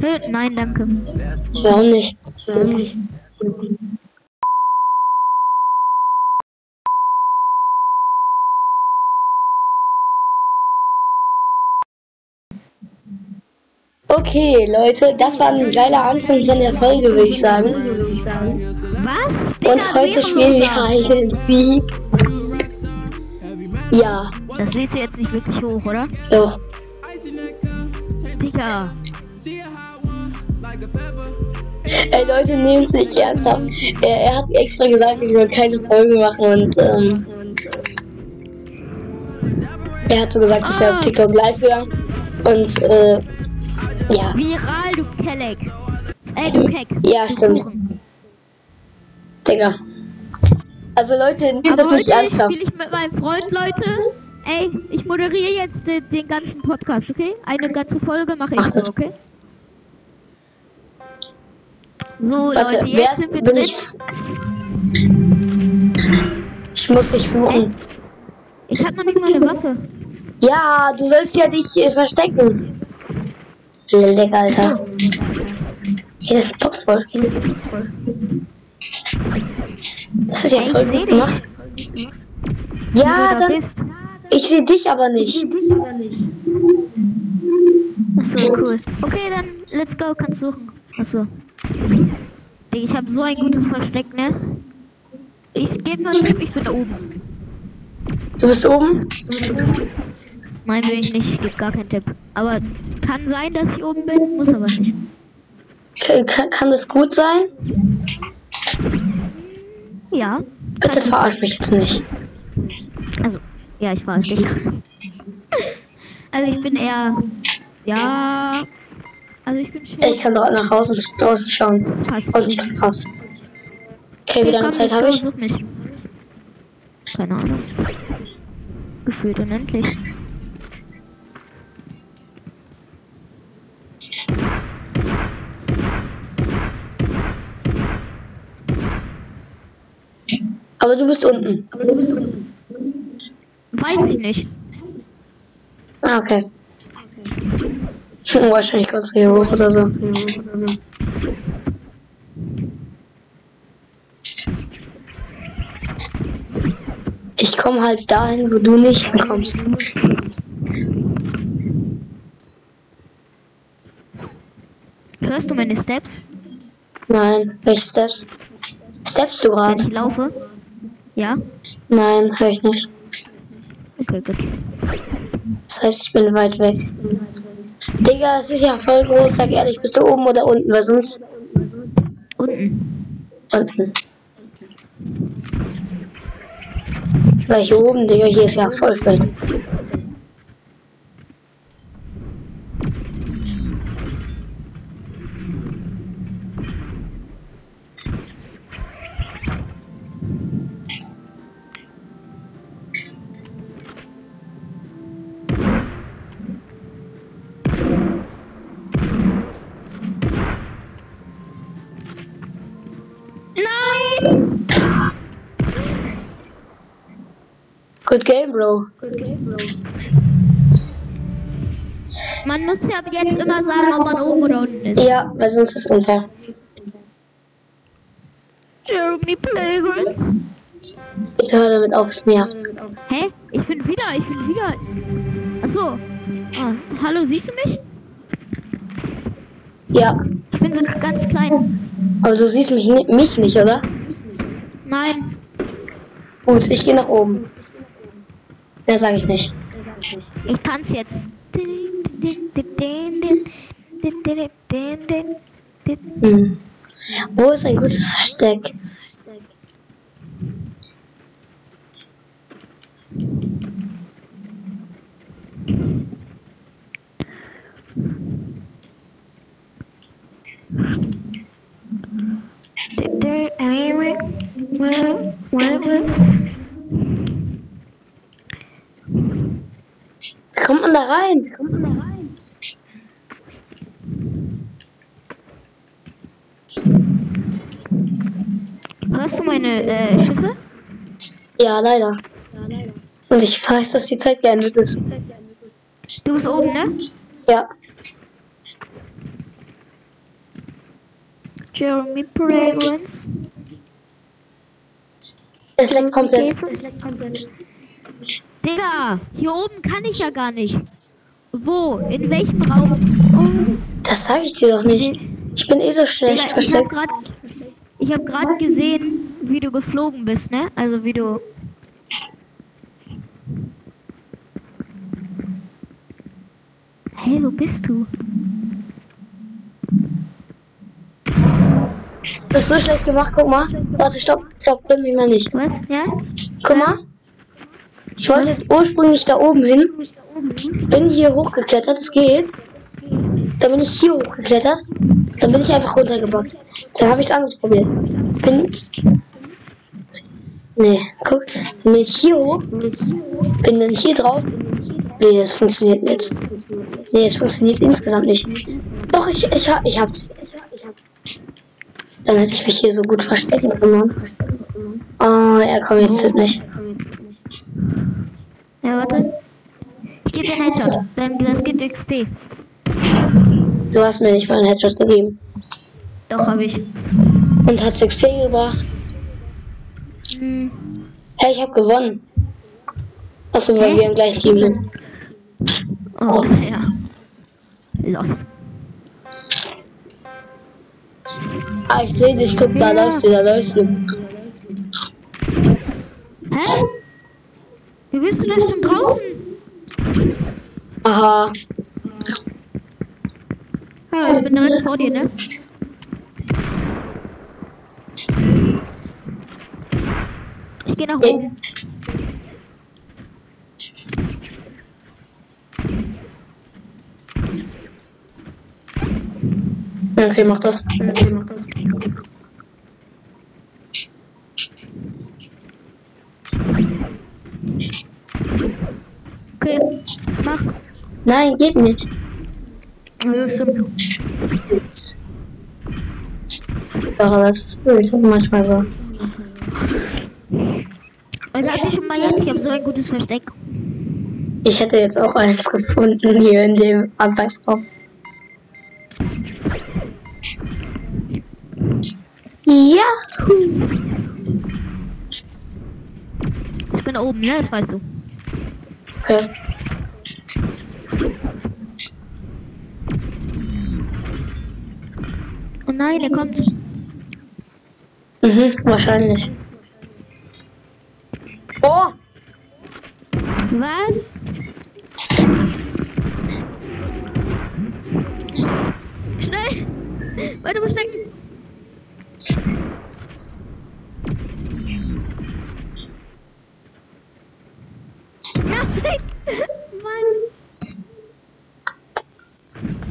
Hä? Nein, danke. Warum nicht? Warum nicht? Okay, Leute, das war ein geiler Anfang von der Folge, würde ich sagen. Was? Und heute spielen wir einen Sieg. Ja, Das siehst du jetzt nicht wirklich hoch, oder? doch. Digga. Ey, Leute, nehmen es nicht ernsthaft. Er, er hat extra gesagt, ich soll keine Folge machen und ähm, er hat so gesagt, es wäre auf TikTok live gegangen. Und äh, ja, Viral, du Kelleck. Ey, du Keck. Ja, stimmt. Digga. Also Leute, nehmt Aber das nicht heute ernsthaft. spiele ich mit meinem Freund, Leute. Ey, ich moderiere jetzt den, den ganzen Podcast, okay? Eine ganze Folge mache ich Mach so, das. okay? So, Warte, Leute, wer jetzt ist, sind bin ich? Ich muss dich suchen. Ich hab noch nicht mal eine Waffe. Ja, du sollst ja dich äh, verstecken. Leck, Alter. Hey, das bockt voll. Das ist ja ich voll gut dich. gemacht. Ja, du da dann. bist. Ich sehe dich aber nicht. Achso, cool. Okay, dann let's go, kannst suchen. Achso. Ich habe so ein gutes Versteck, ne? Ich nur einen Tipp, ich bin da oben. Du bist oben? Nein, will ich nicht, ich gebe gar keinen Tipp. Aber kann sein, dass ich oben bin, muss aber nicht. Kann, kann das gut sein? Ja. Bitte verarsch mich jetzt nicht. Also, ja, ich verarsche dich. Also ich bin eher. Ja. Also ich bin schon. Ich kann dra- nach draußen, draußen schauen. Passt. Und ich kann passt. Okay, wie lange Zeit habe ich? Such mich. Keine Ahnung. Gefühlt unendlich. Aber du bist unten. Weiß ich nicht. Ah, okay. Wahrscheinlich kommst du hier hoch oder so. Ich komme halt dahin, wo du nicht hinkommst. Hörst du meine Steps? Nein, welche Steps? Steps du gerade? ich laufe? Ja? Nein, höre ich nicht. Okay, gut. Das heißt, ich bin weit weg. Digga, es ist ja voll groß, sag ehrlich, bist du oben oder unten, weil sonst Unten. unten. Weil hier oben, Digga, hier ist ja voll fett. Good game, Bro. Man muss ja ab jetzt immer sagen, ob man oben oder unten ist. Ja, weil sonst ist es unfair. Jeremy Playgrounds. Bitte hör damit auf, es nervt. Hä? Ich bin wieder, ich bin wieder. Achso. Ah, hallo, siehst du mich? Ja, Ich bin so ganz klein. aber du siehst mich, mich nicht, oder? Nein. Gut, ich gehe nach oben. Mehr sage ich nicht. Ich tanze jetzt. Hm. Wo ist ein gutes Versteck? Wie kommt man da rein? Wie kommt man da rein? Hörst du meine äh, Schüsse? Ja, leider. Und ich weiß, dass die Zeit geendet ist. Du bist oben, ne? Ja. Jeremy Fragrance. Es leckt komplett. Digga, hier oben kann ich ja gar nicht. Wo? In welchem Raum? Das sage ich dir doch nicht. Ich bin eh so Digga, schlecht ich habe versteckt. gerade hab grad gesehen, wie du geflogen bist, ne? Also wie du. Hey, wo bist du? Das ist so schlecht gemacht. Guck mal. Warte, stopp. Stopp, irgendwie mal nicht. Was? Ja? Guck mal. Ich wollte ursprünglich da oben hin. Bin hier hochgeklettert. Es geht. Dann bin ich hier hochgeklettert. Dann bin ich einfach runtergebackt. Dann habe ich es anders probiert. Bin. Nee, guck. Dann bin ich hier hoch. Bin dann hier drauf. Nee, das funktioniert jetzt. Nee, es funktioniert insgesamt nicht. Doch, ich, ich, ich hab's. Dann hätte ich mich hier so gut verstecken können. Oh, er kommt jetzt nicht. Ja, warte. Ich gebe dir einen Headshot. Dann das gibt XP. Du hast mir nicht mal einen Headshot gegeben. Doch, habe ich. Und hat XP gebracht. Hm. Hey, ich habe gewonnen. Achso, weil wir im gleichen Team sind. Oh, ja. Lost. Ah, ich sehe dich. Guck, da Ja. läufst du, da läufst du. Hä? Wie bist du da schon draußen? Aha. Ja, ich bin direkt vor dir, ne? Ich gehe nach oben. Okay, mach das. Okay, mach das. Okay, mach. Nein, geht nicht. Aber das ist manchmal so. Also hatte ich schon mal jetzt, ich habe so ein gutes Versteck. Ich hätte jetzt auch eins gefunden hier in dem Anweisraum. Ja. Ich bin oben, ne? Das weißt du. Okay. Nein, er kommt. Mhm, wahrscheinlich. Oh! Was? Schnell! Weiter verstecken! Nein! Mann!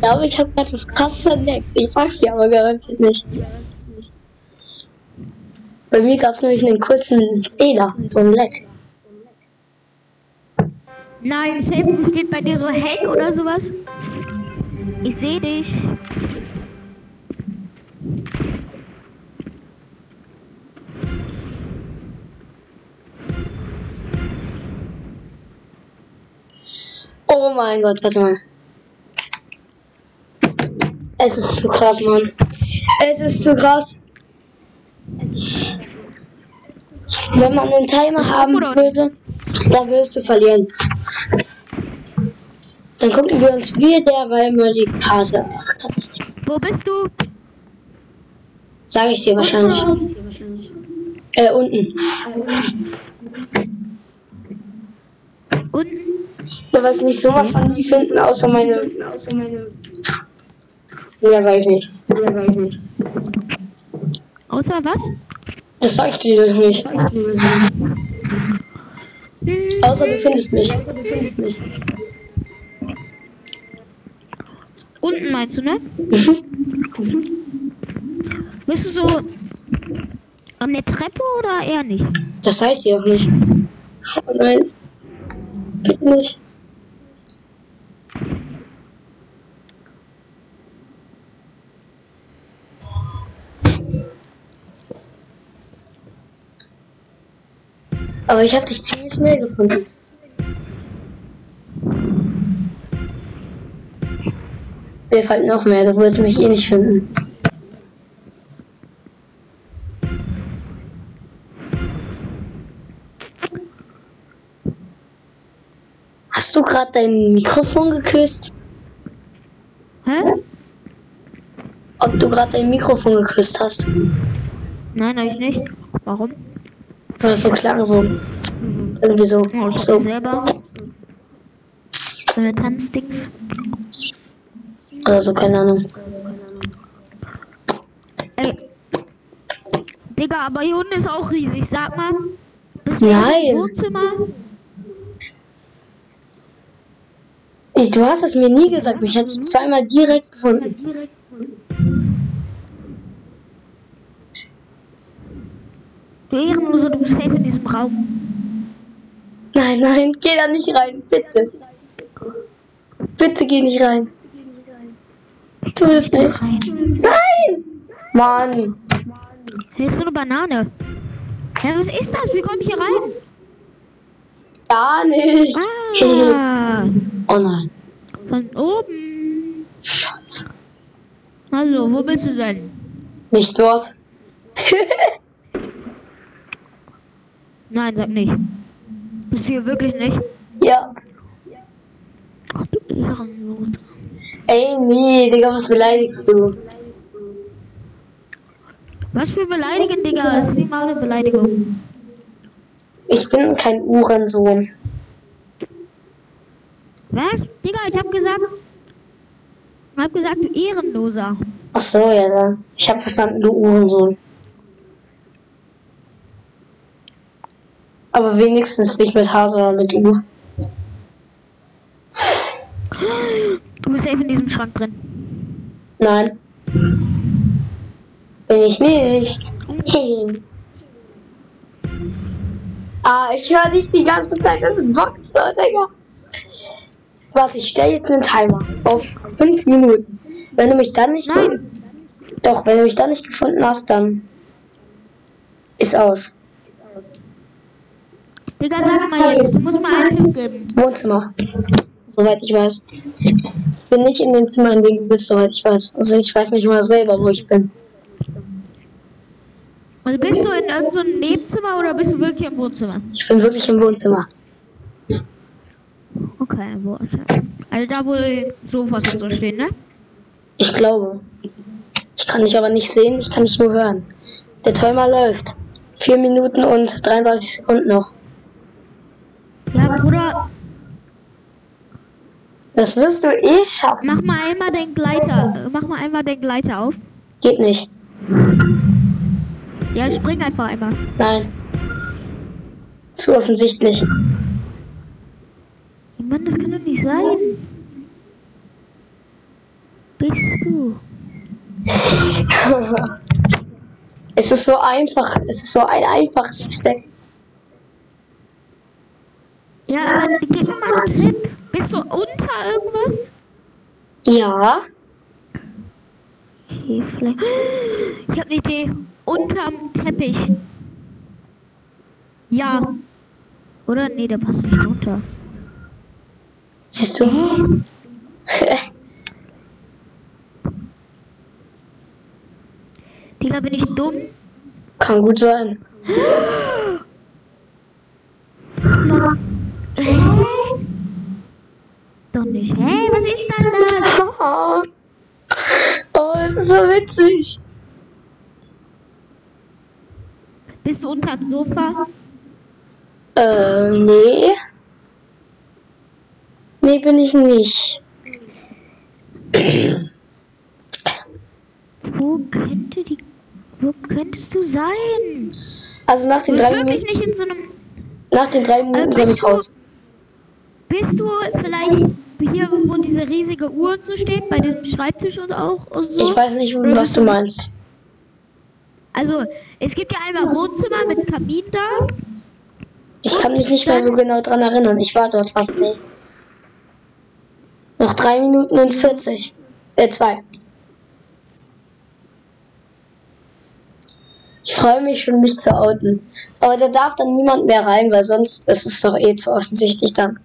Ich glaube, ich habe gerade was krasses entdeckt. Ich sag's dir aber garantiert nicht. Bei mir gab es nämlich einen kurzen Fehler, so ein Leck. Nein, safe steht bei dir so Hack oder sowas. Ich sehe dich. Oh mein Gott, warte mal. Es ist zu krass, Mann. Es ist zu krass. Wenn man einen Timer haben würde, dann würdest du verlieren. Dann gucken wir uns wir derweil mal die Karte. Ach, nicht. Wo bist du? Sag ich dir wahrscheinlich. Äh, unten. Unten? Du wirst nicht sowas von nie finden, außer meine. Mehr sag ich nicht. Mehr sag ich nicht. Außer was? Das sag ich dir nicht. Hm, Außer du findest mich. Außer du findest mich. unten meinst du, ne? Bist du so an der Treppe oder eher nicht? Das heißt ja auch nicht. Oh nein. Bitte nicht. Aber ich habe dich ziemlich schnell gefunden. Mir fällt noch mehr, du wirst mich eh nicht finden. Hast du gerade dein Mikrofon geküsst? Hä? Ob du gerade dein Mikrofon geküsst hast? Nein, eigentlich nicht. Warum? Es so klang so. Irgendwie so. Oh, ich hab so. selber. Meine Tanzdings. Oder so, keine Ahnung. Ey. Digga, aber hier unten ist auch riesig. Sag mal. Nein. im Wohnzimmer? Ich, du hast es mir nie gesagt. Ich habe es zweimal direkt gefunden. Du Ehrenloser, du Raum. Nein, nein, geh da nicht rein, bitte. Bitte geh nicht rein. Tu es nicht. Rein. Nein! Mann. Hier ist so eine Banane. Hä, was ist das? Wie komme ich hier rein? Gar nicht. Ah, Oh nein. von oben. Schatz. Hallo, wo bist du denn? Nicht dort. Nein, sag nicht. Bist du hier wirklich nicht? ja. Ach du Ehrenloser. Ey, nee, Digga, was beleidigst du? Was für beleidigen, Digga? Das ist wie mal eine Beleidigung. Ich bin kein Uhrensohn. Was? Digga, ich hab gesagt. Ich hab gesagt, du Ehrenloser. Ach so, ja, dann. Ich hab verstanden, du Uhrensohn. Aber wenigstens nicht mit H, sondern mit U. Du bist safe in diesem Schrank drin. Nein. Bin ich nicht. Hey. Ah, ich höre dich die ganze Zeit. Das bockt so, Digga. Warte, ich stelle jetzt einen Timer auf 5 Minuten. Wenn du mich dann nicht Nein. Doch, wenn du mich dann nicht gefunden hast, dann ist aus. Digga, sag mal jetzt, du musst mal einen Tipp geben. Wohnzimmer. Soweit ich weiß. Ich bin nicht in dem Zimmer, in dem du bist, soweit ich weiß. Also ich weiß nicht mal selber, wo ich bin. Also bist du in irgendeinem so Nebenzimmer oder bist du wirklich im Wohnzimmer? Ich bin wirklich im Wohnzimmer. Okay, wo ist er? Also da, wo die Sofas und so stehen, ne? Ich glaube. Ich kann dich aber nicht sehen, ich kann dich nur hören. Der Timer läuft. 4 Minuten und 33 Sekunden noch. Ja, Bruder, Das wirst du eh schaffen. mach mal einmal den Gleiter. Mach mal einmal den Gleiter auf. Geht nicht. Ja, spring einfach einmal. Nein. Zu offensichtlich. Mann, das kann doch nicht sein. Bist du? es ist so einfach. Es ist so ein einfaches Versteck. Ja, gib mir mal einen Tipp. Bist du unter irgendwas? Ja. Okay, vielleicht. Ich habe eine Idee. Unterm Teppich. Ja. Oder? Nee, der passt nicht runter. Siehst du? Digga, bin ich dumm? Kann gut sein. Hä? Doch nicht. Hä, was ist denn das? oh, das ist so witzig. Bist du unterm Sofa? Äh, nee. Nee, bin ich nicht. Wo könnte die. Wo könntest du sein? Also nach Du den bist drei wirklich Minuten, nicht in so einem. nach den drei Minuten Äh, komme ich du- raus. Bist du vielleicht hier, wo diese riesige Uhr und so steht, bei diesem Schreibtisch und auch und so? Ich weiß nicht, was du meinst. Also, es gibt ja einmal Wohnzimmer mit Kamin da. Ich kann mich nicht mehr so genau dran erinnern. Ich war dort fast nie. Noch drei Minuten und 40. Äh, zwei. Ich freue mich schon, mich zu outen. Aber da darf dann niemand mehr rein, weil sonst ist es doch eh zu offensichtlich dann.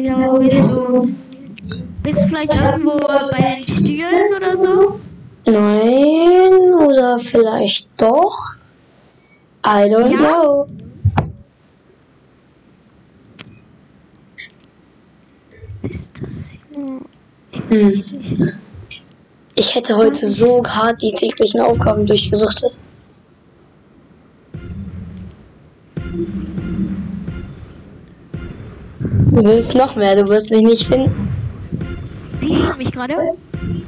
Genau, bist du, bist du vielleicht irgendwo bei den Stielen oder so? Nein, oder vielleicht doch? I don't ja. know. Hm. Ich hätte heute hm. so hart die täglichen Aufgaben durchgesuchtet. Du willst noch mehr, du wirst mich nicht finden. Siehst du mich gerade?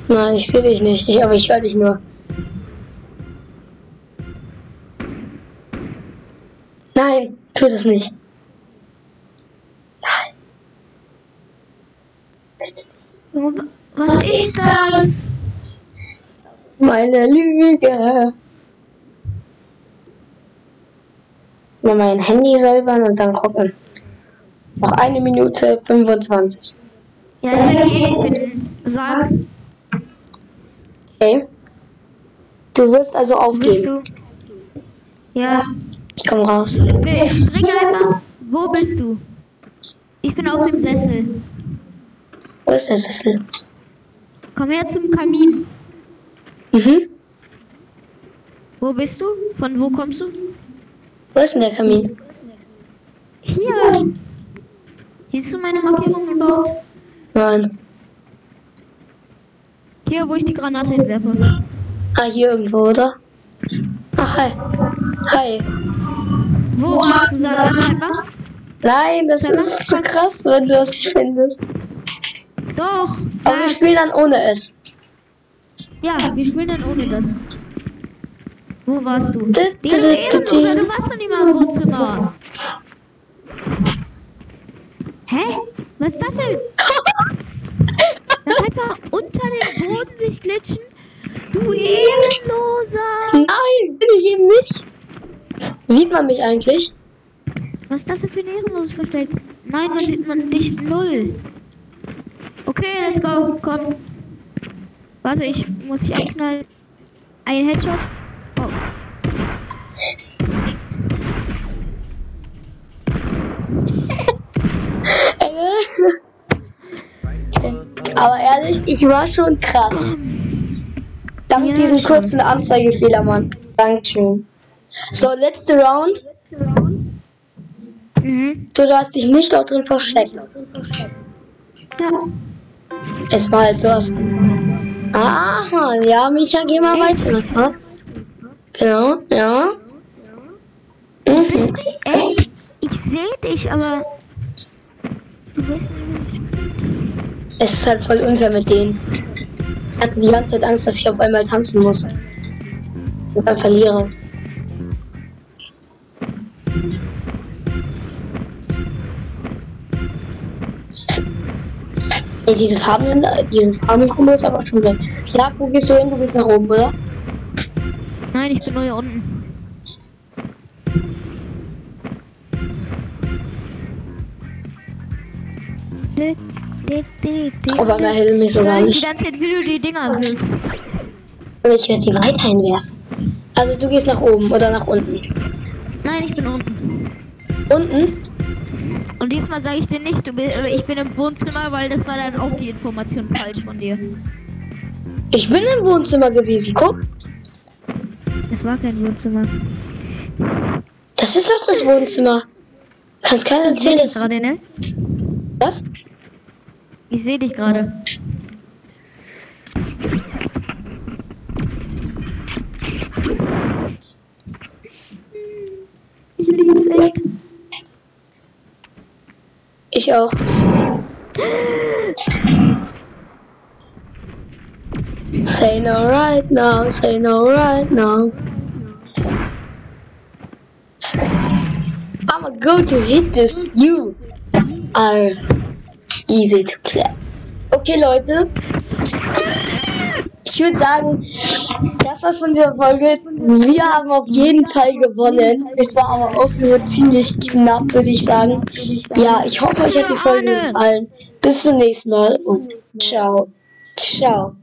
Nein, ich sehe dich nicht, ich, aber ich höre dich nur. Nein, tu das nicht. Nein. Bitte nicht. Was ist das? Meine Lüge. Jetzt mal mein Handy säubern und dann gucken. Noch eine Minute 25. Ja, ich dich eh. Sag, Okay. Du wirst also wo bist du? Ja, Ich komm raus. ich spring einfach. Wo bist du? Ich bin auf dem Sessel. Wo ist der Sessel? Komm her zum Kamin. Mhm. Wo bist du? Von wo kommst du? Wo ist denn der Kamin? Hier. Siehst du meine Markierung überhaupt? Nein. Hier, wo ich die Granate hinwerfe. Ah, hier irgendwo, oder? Ach, hi. Hi. Wo warst du? Einfach. Nein, das Sag mal, ist zu krass, wenn du das nicht findest. Doch. Aber wir Sag. spielen dann ohne es. Ja, wir spielen dann ohne das. Wo warst du? Du, Die du, du, Ehrenloser, du. du warst doch nicht mal im Wohnzimmer. Hä? Was ist das denn? Dann einfach unter den Boden sich glitschen. Du Ehrenloser. Nein, bin ich eben nicht. Sieht man mich eigentlich? Was ist das denn für ein ehrenloses Versteck? Nein, man sieht man dich null. Okay, let's go. Komm. Warte, ich muss dich anknallen. Ein Headshot. Oh. Okay. Aber ehrlich, ich war schon krass. Dank Ja, diesem schon. kurzen Anzeigefehler, Mann. Dankeschön. So, letzte Round. Mhm. Du hast dich nicht dort drin versteckt. Ja. Es war halt sowas. Aha, ja, Micha, geh mal weiter nach dort. Genau, ja. Mhm. Ey, ich sehe dich, aber. Du bist nicht. Es ist halt voll unfair mit denen. Ich hatte die ganze Zeit Angst, dass ich auf einmal tanzen muss. Und dann verliere. Ey, diese Farben sind, diese Farbenkombo ist aber schon weg. Sag, wo gehst du hin? Du gehst nach oben, oder? Nein, ich bin nur hier unten. Auf einmal hält mich so gar Ich nicht. die ganze Zeit, wie du die Dinger wirfst. Und ich werde sie weiterhin werfen. Also du gehst nach oben oder nach unten. Nein, ich bin unten. Unten? Und diesmal sage ich dir nicht, du bist, ich bin im Wohnzimmer, weil das war dann auch die Information falsch von dir. Ich bin im Wohnzimmer gewesen. Guck. Es war kein Wohnzimmer. Das ist doch das Wohnzimmer. Kannst keiner erzählen, dass... gerade, ne? Was? Ich sehe dich gerade. Ich lieb's echt. Ich auch. Say no right now, say no right now. I'ma go to hit this. You are easy to clap. Okay, Leute. Ich würde sagen, das war's von dieser Folge. Wir haben auf jeden Fall gewonnen. Es war aber auch nur ziemlich knapp, würde ich sagen. Ja, ich hoffe, euch hat die Folge gefallen. Bis zum nächsten Mal und ciao. Ciao.